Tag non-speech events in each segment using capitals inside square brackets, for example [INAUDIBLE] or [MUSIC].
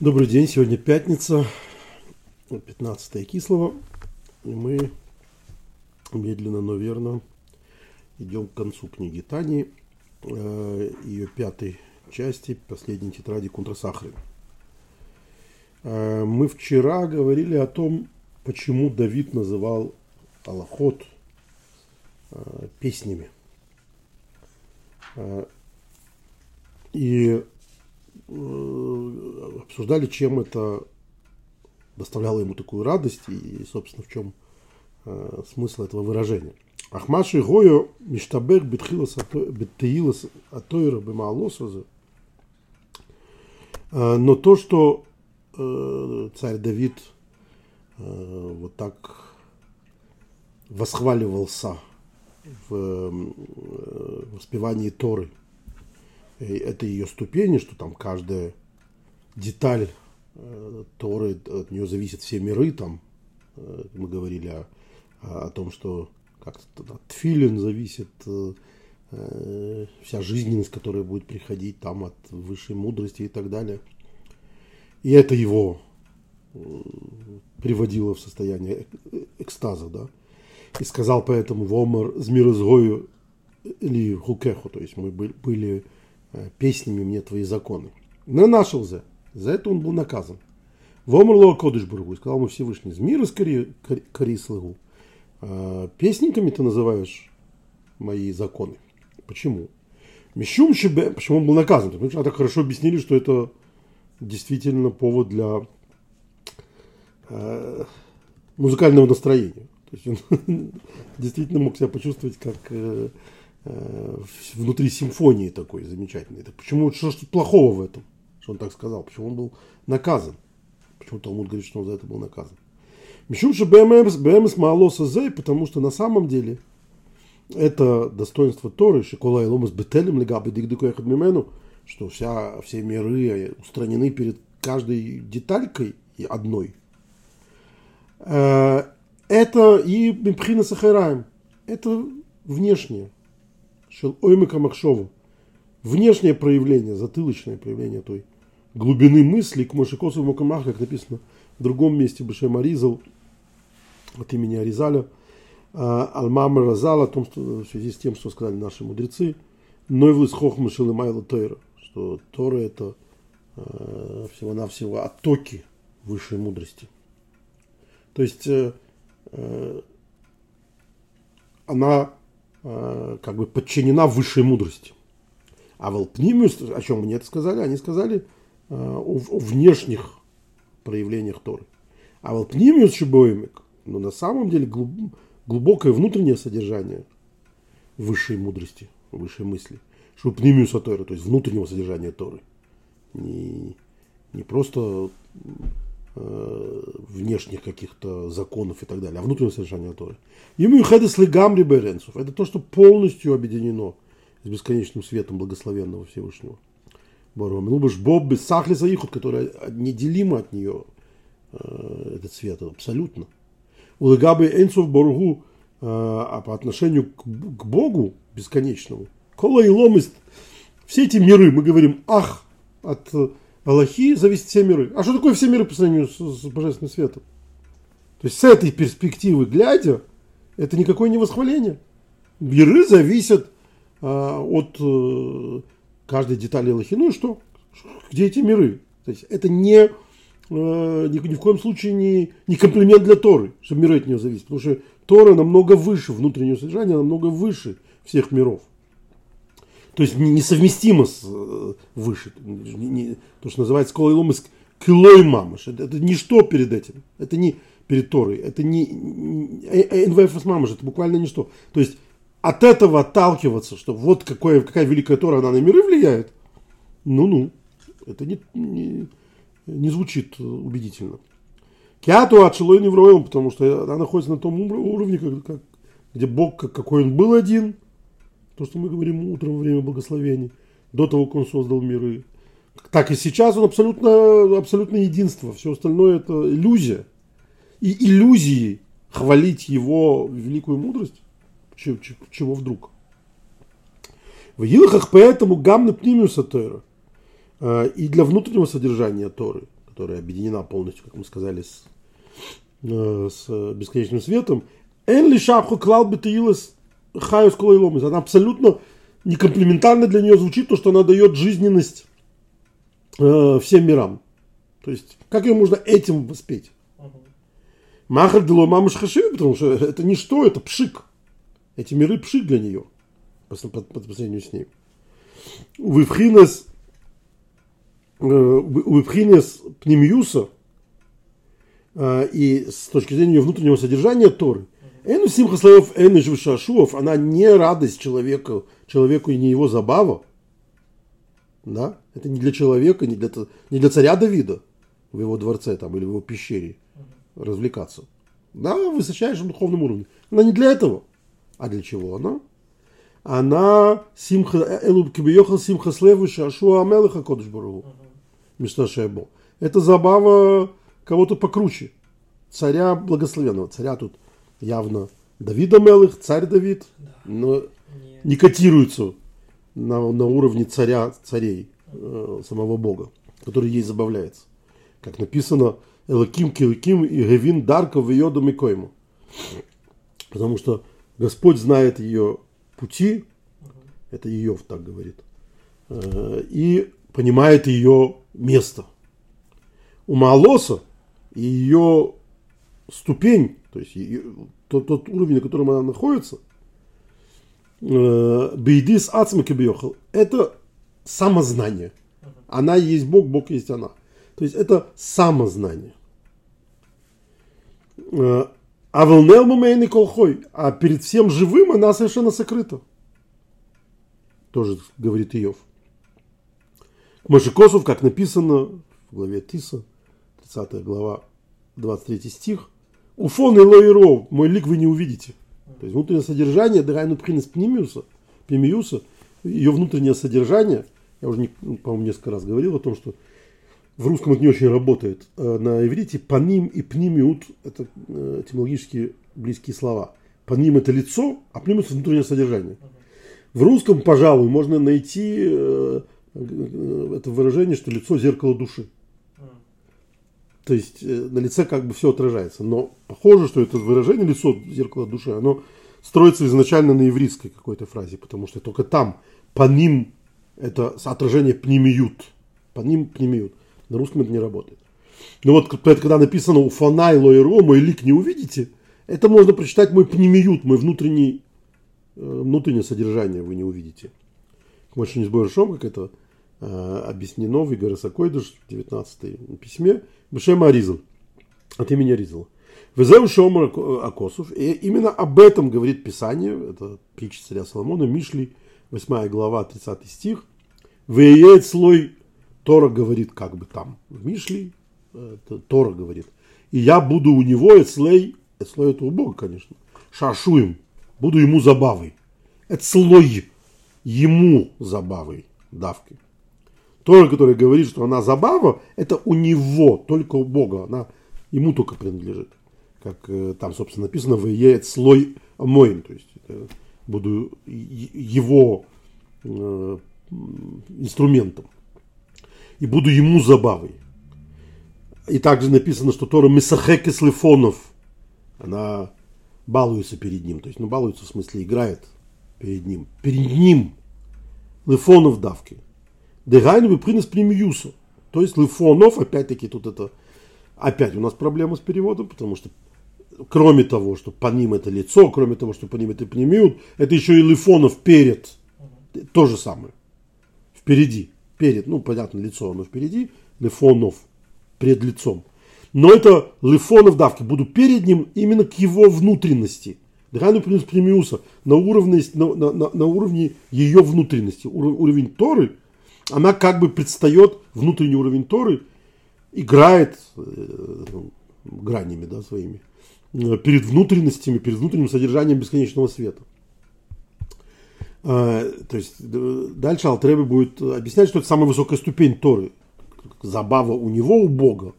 Добрый день, сегодня пятница, 15 кислого, и мы медленно, но верно идем к концу книги Тани, э, ее пятой части, последней тетради Кунтрасахры. Э, мы вчера говорили о том, почему Давид называл Аллахот э, песнями. И обсуждали, чем это доставляло ему такую радость и, собственно, в чем э, смысл этого выражения. Ахмаши Гою Миштабек Беттеилас Атойра Бемаалосаза. Э, но то, что царь Давид вот так восхваливался в воспевании Торы – это ее ступени, что там каждая деталь э, Торы, от нее зависят все миры, там э, мы говорили о, о том, что как-то от Филин зависит э, вся жизненность, которая будет приходить там от высшей мудрости и так далее. И это его приводило в состояние экстаза, да. И сказал поэтому Вомар Змирозгою или Хукеху, то есть мы были Э, песнями мне твои законы. Но нашел за. За это он был наказан. Вомрло Кодышбургу, сказал ему Всевышний, мира скорее корислыгу. «А песниками ты называешь мои законы. Почему? Мещум шибе, почему он был наказан? Потому что так хорошо объяснили, что это действительно повод для э, музыкального настроения. То есть он [LAUGHS] действительно мог себя почувствовать как э, Э, внутри симфонии такой замечательной. Так почему, что тут плохого в этом, что он так сказал? Почему он был наказан? Почему Талмуд говорит, что он за это был наказан? Мишумши БМС Маалоса Зей, потому что на самом деле это достоинство Торы, Шикола и Ломас Бетелем Легаби Дигдикоехат Мимену, что вся, все миры устранены перед каждой деталькой и одной. Э, это и Мипхина Сахараем. Это внешнее. Шел махшову. Внешнее проявление, затылочное проявление той глубины мысли к Мошикосу Мукамах, как написано в другом месте Бешем Аризал от имени Аризаля, а, Алмам Разал о том, что в связи с тем, что сказали наши мудрецы, Нойвлыс Хохма Шилымайла Тойра, что Тора это а, всего-навсего оттоки высшей мудрости. То есть э, э, она Э, как бы подчинена высшей мудрости. А Волпнимиус, о чем мне это сказали, они сказали э, о, о внешних проявлениях Торы. А Волпнимиус Шибоемик, но на самом деле глуб, глубокое внутреннее содержание высшей мудрости, высшей мысли. Шупнимиуса Торы, то есть внутреннего содержания Торы. Не, не просто Э, внешних каких-то законов и так далее, а внутреннего содержания Торы. Ему хедес легамри беренцев. Это то, что полностью объединено с бесконечным светом благословенного Всевышнего. Баром. Ну, Боб без сахли заихот, которая неделима от нее, э, этот свет, абсолютно. У легабы энцов боргу, э, а по отношению к, к Богу бесконечному, кола и ломист, все эти миры, мы говорим, ах, от Аллахи зависят все миры. А что такое все миры по сравнению с, с Божественным светом? То есть с этой перспективы глядя, это никакое не восхваление. Миры зависят а, от а, каждой детали Аллахи. Ну и что? Где эти миры? То есть это не, а, ни, ни в коем случае не, не комплимент для Торы, что миры от нее зависят. Потому что Тора намного выше внутреннего содержания, намного выше всех миров. То есть несовместимо с э, выше. Не, то, что называется колойлом из килой мамаш. Это, это ничто перед этим. Это не перед Торой. Это не НВФС мамаш. Это буквально ничто. То есть от этого отталкиваться, что вот какое, какая великая Тора, она на миры влияет. Ну-ну. Это не, не, не звучит убедительно. Киату отшилой невроем, потому что она находится на том уровне, как, как, где Бог, какой он был один – то, что мы говорим утром во время благословений, до того, как он создал миры. Так и сейчас он абсолютно, абсолютно единство. Все остальное это иллюзия. И иллюзии хвалить его великую мудрость, чего, вдруг. В Илахах поэтому гамна пнимиуса Тора. И для внутреннего содержания Торы, которая объединена полностью, как мы сказали, с, э, с бесконечным светом, Энли шапху клал бы хаю с Она абсолютно некомплементарно для нее звучит, то, что она дает жизненность э, всем мирам. То есть, как ее можно этим воспеть? Махар дело мамыш хашиви, потому что это не что, это пшик. Эти миры пшик для нее, по, по, по, сравнению с ней. Вивхинес, Вивхинес пнемиуса, э, и с точки зрения внутреннего содержания Торы, Эну симхаславов эну шашуов, она не радость человеку, человеку и не его забава. Да? Это не для человека, не для, не для царя Давида в его дворце там, или в его пещере развлекаться. Да, высочайшем духовном уровне. Она не для этого. А для чего она? Она симха, элуб кибиехал симха слеву шашуа амелаха кодыш бару. Мишташебо. Это забава кого-то покруче. Царя благословенного. Царя тут явно Давида Мелых, царь Давид, но не котируется на, на уровне царя царей, э, самого Бога, который ей забавляется. Как написано, Элаким Килаким и Гевин Дарка в ее доме койму. Потому что Господь знает ее пути, это Иов так говорит, э, и понимает ее место. У Маалоса и ее ступень то есть тот, тот уровень, на котором она находится, э, Бейдис Ацмакебьехал, это самознание. Она есть Бог, Бог есть она. То есть это самознание. Э, а волнел мумейный колхой, а перед всем живым она совершенно сокрыта. Тоже говорит Иов. Машикосов, как написано в главе Тиса, 30 глава, 23 стих, Уфон и лоиров, мой лик вы не увидите. То есть внутреннее содержание, дырайну пхинес пнимиуса, пимиуса, ее внутреннее содержание, я уже, ну, по-моему, несколько раз говорил о том, что в русском это не очень работает. Э, на иврите паним и пнимиут – это э, этимологически близкие слова. Паним – это лицо, а пнимиус – это внутреннее содержание. В русском, пожалуй, можно найти э, это выражение, что лицо – зеркало души. То есть э, на лице как бы все отражается. Но похоже, что это выражение лицо зеркало души, оно строится изначально на ивритской какой-то фразе, потому что только там по ним это отражение пнемиют. По ним пнемиют. На русском это не работает. Но вот когда написано у фанай лоиро, мой лик не увидите, это можно прочитать мой пнемиют, мой внутренний, э, внутреннее содержание вы не увидите. Больше не сбор как это объяснено в Игоре Сакойдыш в 19 письме. Бешем Аризл, от имени Аризл. Везеу Шомар Акосов. И именно об этом говорит Писание, это притча царя Соломона, Мишли, 8 глава, 30 стих. Веет слой Тора говорит как бы там. В Мишли Тора говорит. И я буду у него, Эцлей, Эцлей это у Бога, конечно, шашуем, буду ему забавой. Эцлой ему забавой, давкой. Тора, который говорит, что она забава, это у него, только у Бога. Она ему только принадлежит. Как э, там, собственно, написано, в «Веет слой моим». То есть это буду его э, инструментом. И буду ему забавой. И также написано, что Тора Месахек из Лифонов. Она балуется перед ним. То есть, ну, балуется в смысле играет перед ним. Перед ним. Лифонов давки. Дегайну бы принес премиюсу. То есть Лифонов, опять-таки, тут это опять у нас проблема с переводом, потому что кроме того, что по ним это лицо, кроме того, что по ним это пнемиут, это еще и Лифонов перед. То же самое. Впереди. Перед. Ну, понятно, лицо оно впереди. Лифонов. Пред лицом. Но это Лифонов давки. Буду перед ним именно к его внутренности. Дыхану принес премиуса на уровне, на, на, на уровне ее внутренности. Уровень Торы – она как бы предстает, внутренний уровень Торы, играет э, ну, гранями да, своими, э, перед внутренностями, перед внутренним содержанием бесконечного света. Э, то есть дальше Алтребе будет объяснять, что это самая высокая ступень Торы. Забава у него, у Бога.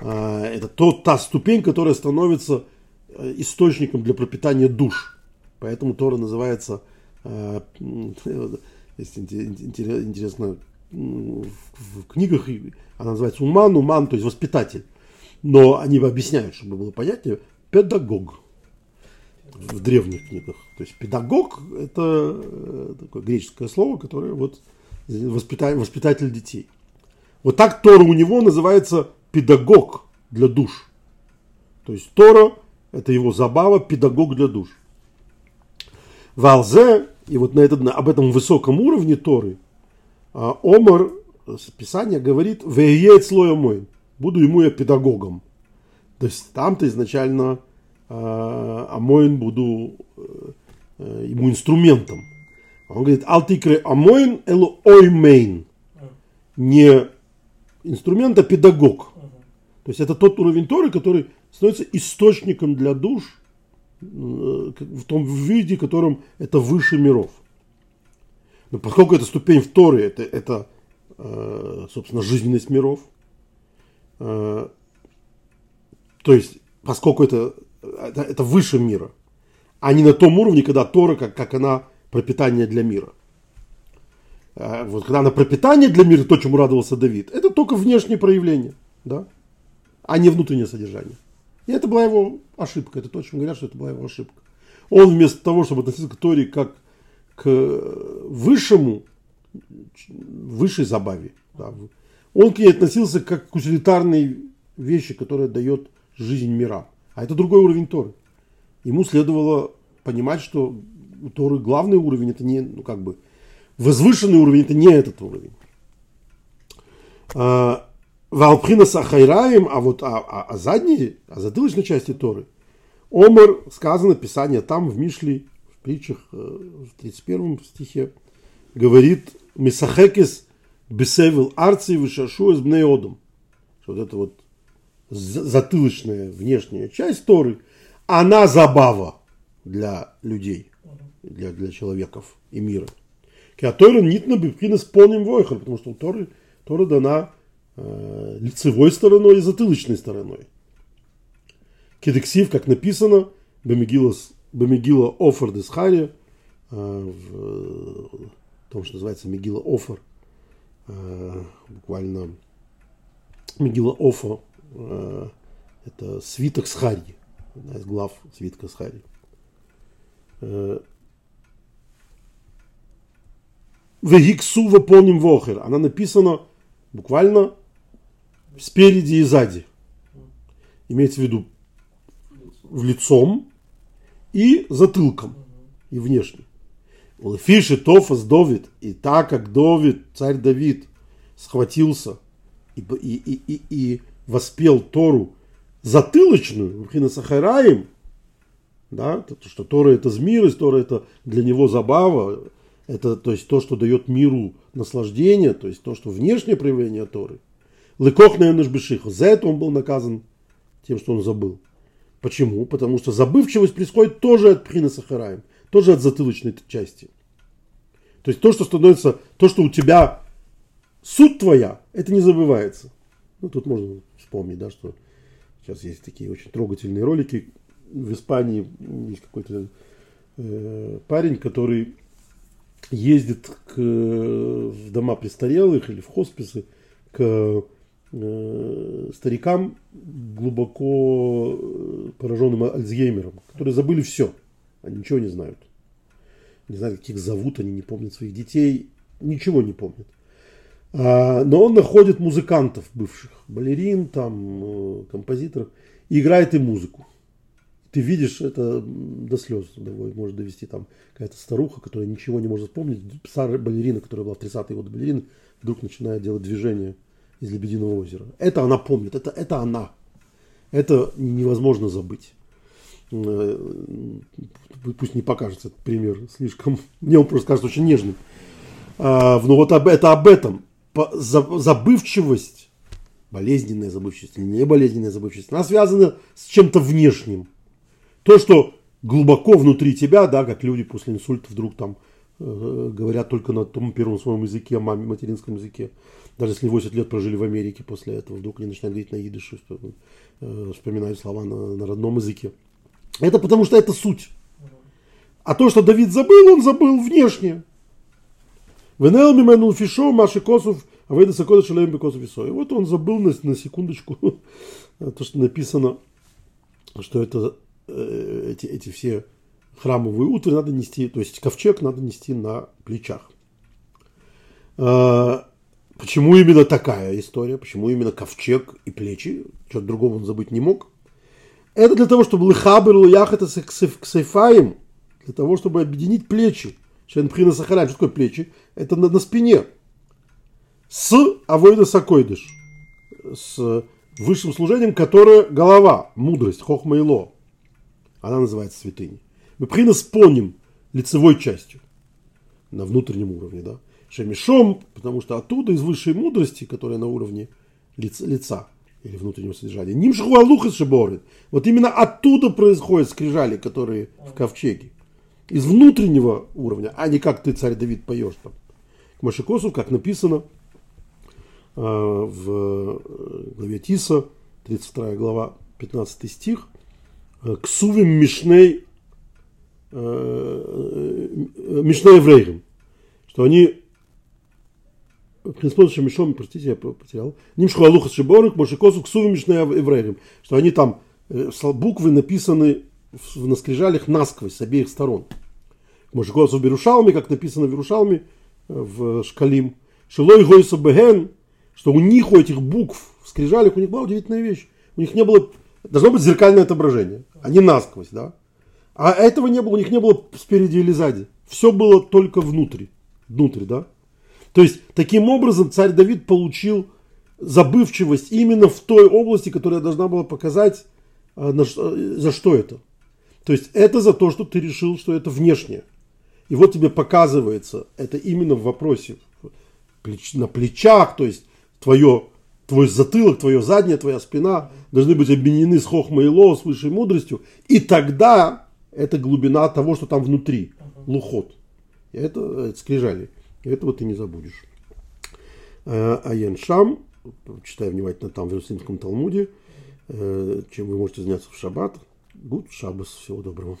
Это то, та ступень, которая становится источником для пропитания душ. Поэтому Тора называется [LAUGHS] есть интересно в книгах Она называется уман, уман, то есть воспитатель. Но они объясняют, чтобы было понятнее, педагог в древних книгах. То есть педагог – это э, такое греческое слово, которое вот воспитатель, воспитатель детей. Вот так Тора у него называется педагог для душ. То есть Тора – это его забава, педагог для душ. Валзе, и вот на этот, об этом высоком уровне Торы, а, Омар, Писание говорит, «Веет слоя мой», буду ему я педагогом. То есть там-то изначально Амоин буду э, ему инструментом. Он говорит, алтикре Амоин элу оймейн. Не инструмент, а педагог. То есть это тот уровень Торы, который становится источником для душ э, в том виде, в котором это выше миров. Но поскольку это ступень в Торе, это, это э, собственно, жизненность миров, то есть, поскольку это это, это выше мира, а не на том уровне, когда Тора, как, как она пропитание для мира. А вот когда она пропитание для мира, то, чему радовался Давид, это только внешнее проявление, да, а не внутреннее содержание. И это была его ошибка, это то, о чем говорят, что это была его ошибка. Он вместо того, чтобы относиться к Торе как к высшему, высшей забаве, да, он к ней относился как к утилитарной вещи, которая дает жизнь мира. А это другой уровень Торы. Ему следовало понимать, что у Торы главный уровень это не, ну как бы, возвышенный уровень это не этот уровень. А, Валпхина Сахайраем, а вот а, а, а задней, а затылочной части Торы, Омар, сказано Писание там в Мишле, в притчах, э, в 31 стихе, говорит Мисахекис Бесевил Арци Вишашу из Бнеодом. Вот это вот затылочная внешняя часть Торы, она забава для людей, для, для человеков и мира. Которая нитно бивкина с полным войхом, потому что Торы, Тора дана э, лицевой стороной и затылочной стороной. Кедексив, как написано, Бемигила, Бемигила Офер Десхари, э, в том, что называется Мегила Офер, э, буквально Мегила Офа Э, это свиток с Харьи, одна из глав свитка с Харьи. Э, Вегиксу выполним вохер. Она написана буквально спереди и сзади. Имеется в виду в лицом и затылком, и внешне. Фиши Тофас Довид, и так как Довид, царь Давид, схватился и, и, и, и, и воспел Тору затылочную, Рухина Сахараем, да, то, что Тора это змирость, Тора это для него забава, это то есть то, что дает миру наслаждение, то есть то, что внешнее проявление Торы. Лыкох на За это он был наказан тем, что он забыл. Почему? Потому что забывчивость происходит тоже от Пхина Сахараем, тоже от затылочной части. То есть то, что становится, то, что у тебя суть твоя, это не забывается. Ну, тут можно вспомнить, да, что сейчас есть такие очень трогательные ролики. В Испании есть какой-то э, парень, который ездит к, в дома престарелых или в хосписы к э, старикам глубоко э, пораженным Альцгеймером, которые забыли все, они ничего не знают. Не знают, как их зовут, они не помнят своих детей, ничего не помнят. А, но он находит музыкантов бывших, балерин, там, э, композиторов, и играет им музыку. Ты видишь, это до слез может довести там какая-то старуха, которая ничего не может вспомнить, старая балерина, которая была в 30-е годы балерина, вдруг начинает делать движение из Лебединого озера. Это она помнит, это, это она. Это невозможно забыть. Э, пусть не покажется этот пример слишком... [LAUGHS] Мне он просто кажется очень нежным. А, но вот это об этом забывчивость, болезненная забывчивость или не болезненная забывчивость, она связана с чем-то внешним. То, что глубоко внутри тебя, да, как люди после инсульта вдруг там говорят только на том первом своем языке, маме, материнском языке. Даже если 8 лет прожили в Америке после этого, вдруг они начинают говорить на идыше, что, э, вспоминают слова на, на родном языке. Это потому что это суть. А то, что Давид забыл, он забыл внешне. Венел мимену фишо маши косов а Вейда Сакода Шалем Бекос И вот он забыл на, на секундочку [LAUGHS] то, что написано, что это э, эти, эти все храмовые утвари надо нести, то есть ковчег надо нести на плечах. А, почему именно такая история? Почему именно ковчег и плечи? Что-то другого он забыть не мог. Это для того, чтобы лыхабер луях это к сейфаем, для того, чтобы объединить плечи. Шенприна Сахарай, что такое плечи? Это на, на спине. С авойда сакойдыш. С высшим служением, которое голова, мудрость, хохмайло. Она называется святыней. Мы принос поним лицевой частью на внутреннем уровне, да. Шемишом, потому что оттуда из высшей мудрости, которая на уровне лица, лица или внутреннего содержания. Ним шхуалух шиборит. Вот именно оттуда происходят скрижали, которые в ковчеге. Из внутреннего уровня, а не как ты, царь Давид, поешь там. К Машикосу, как написано э, в э, главе Тиса, 32 глава, 15 стих. «Э, к мишней Мишна евреям, что они Принципом Мишом, простите, я потерял. Ним Шхуалуха Шиборик, Мошикосу, Ксувы Мишна евреям, что они там буквы написаны на скрижалях насквозь с обеих сторон. Мошикосу в Берушалме, как написано в Берушалме, в Шкалим. Шилой Гойса Беген, что у них, у этих букв в скрижалях, у них была удивительная вещь. У них не было, должно быть зеркальное отображение. Они насквозь, да. А этого не было, у них не было спереди или сзади. Все было только внутри. Внутри, да? То есть, таким образом, царь Давид получил забывчивость именно в той области, которая должна была показать, а, за что это. То есть, это за то, что ты решил, что это внешнее. И вот тебе показывается, это именно в вопросе на плечах, то есть, твое, твой затылок, твое заднее, твоя спина должны быть объединены с хохмой и ло, с высшей мудростью. И тогда это глубина того, что там внутри, лухот. Это, это скрижали. Этого ты не забудешь. А, а Яншам, читая внимательно там в Иерусалимском Талмуде, э, чем вы можете заняться в шаббат. Гуд, шаббас, всего доброго.